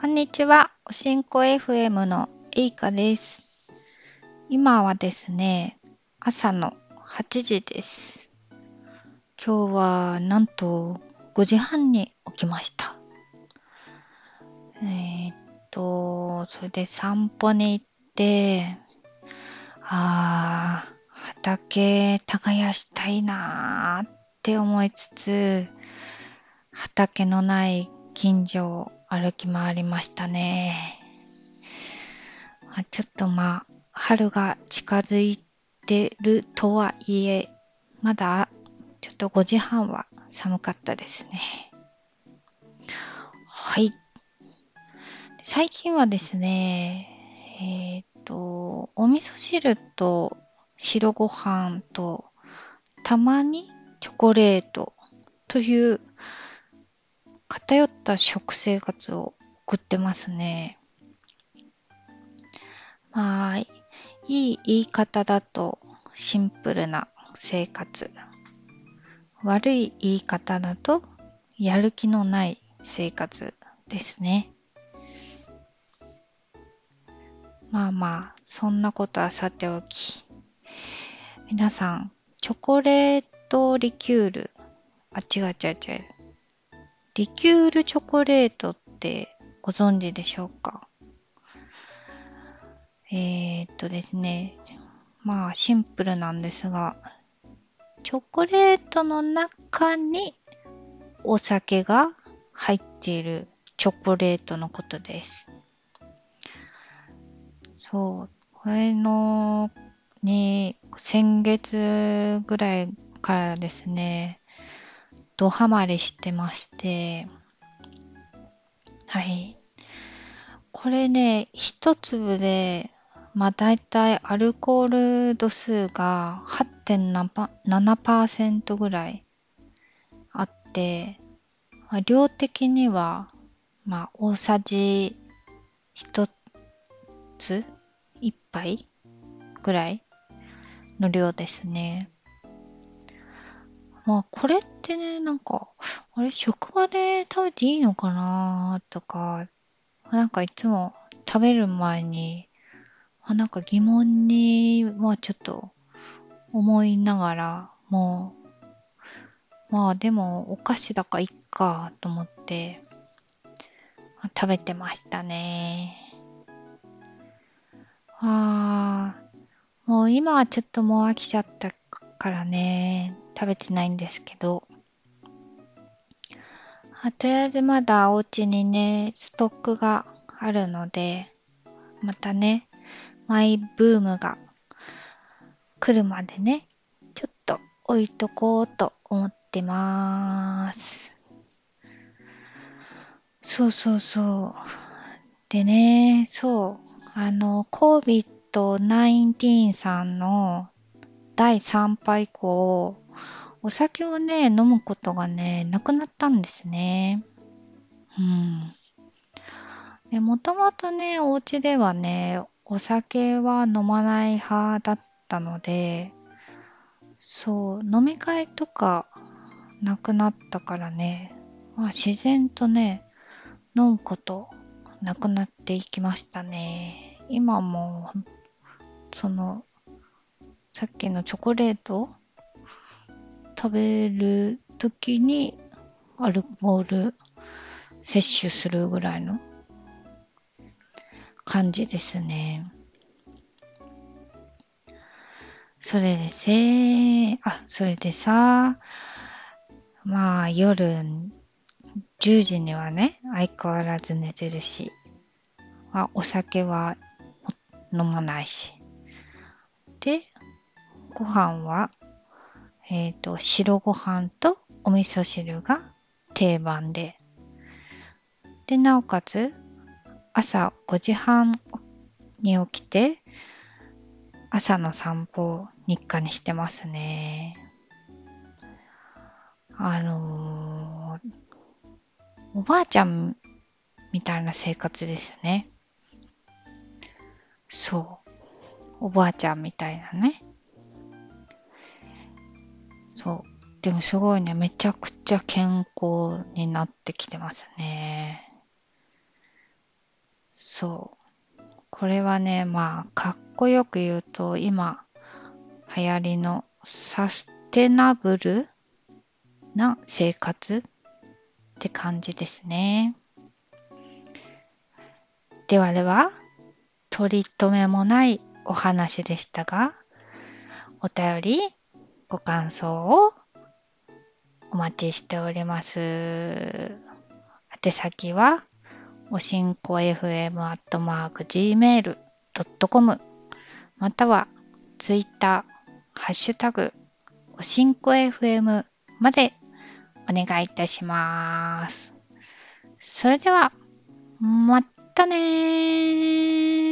こんにちは。おしんこ FM のえいかです。今はですね、朝の8時です。今日はなんと5時半に起きました。えーっと、それで散歩に行って、あー、畑耕したいなーって思いつつ、畑のない近所を歩き回りましたね。あちょっとまあ、春が近づいてるとはいえ、まだちょっと5時半は寒かったですね。はい。最近はですね、えっ、と、お味噌汁と白ご飯と、たまにチョコレートという偏った食生活を送ってますね。まあ、いい言い方だとシンプルな生活。悪い言い方だとやる気のない生活ですね。まあまあ、そんなことはさておき。皆さん、チョコレートリキュール。あ、違う違う違う。リキュールチョコレートってご存知でしょうか？えー、っとですね、まあシンプルなんですが、チョコレートの中にお酒が入っているチョコレートのことです。そう、これのに先月ぐらいからですね、ドハマりしてまして、はい。これね、一粒で、まあ大体アルコール度数が8.7%ぐらいあって、まあ量的には、まあ大さじ一つ一杯ぐらいの量ですね。まあこれってね、なんか、あれ、職場で食べていいのかなとか、なんかいつも食べる前に、あなんか疑問に、まあちょっと思いながら、もう、まあでもお菓子だからいっかと思って、食べてましたね。あー、もう今はちょっともう飽きちゃったからね、食べてないんですけど、あとりあえずまだお家にね、ストックがあるので、またね、マイブームが来るまでね、ちょっと置いとこうと思ってまーす。そうそうそう。でね、そう、あの、COVID-19 さんの第3波以降、お酒をね、飲むことがね、なくなったんですね。うん。で、もともとね、お家ではね、お酒は飲まない派だったので、そう、飲み会とかなくなったからね、まあ自然とね、飲むことなくなっていきましたね。今も、その、さっきのチョコレート食べるときにアルコール摂取するぐらいの感じですね。それでせあ、それでさ、まあ夜10時にはね、相変わらず寝てるし、まあ、お酒は飲まないし。で、ご飯はえっ、と、白ご飯とお味噌汁が定番で。で、なおかつ、朝5時半に起きて、朝の散歩を日課にしてますね。あのーおばあちゃんみたいな生活ですね。そう。おばあちゃんみたいなね。そう。でもすごいね、めちゃくちゃ健康になってきてますね。そう。これはね、まあ、かっこよく言うと、今、流行りのサステナブルな生活って感じですね。ではでは、取り留めもないお話でしたが、お便り、ご感想をお待ちしております。宛先は、おしんこ FM アットマーク gmail.com またはツイッター、ハッシュタグ、おしんこ FM までお願いいたします。それでは、またねー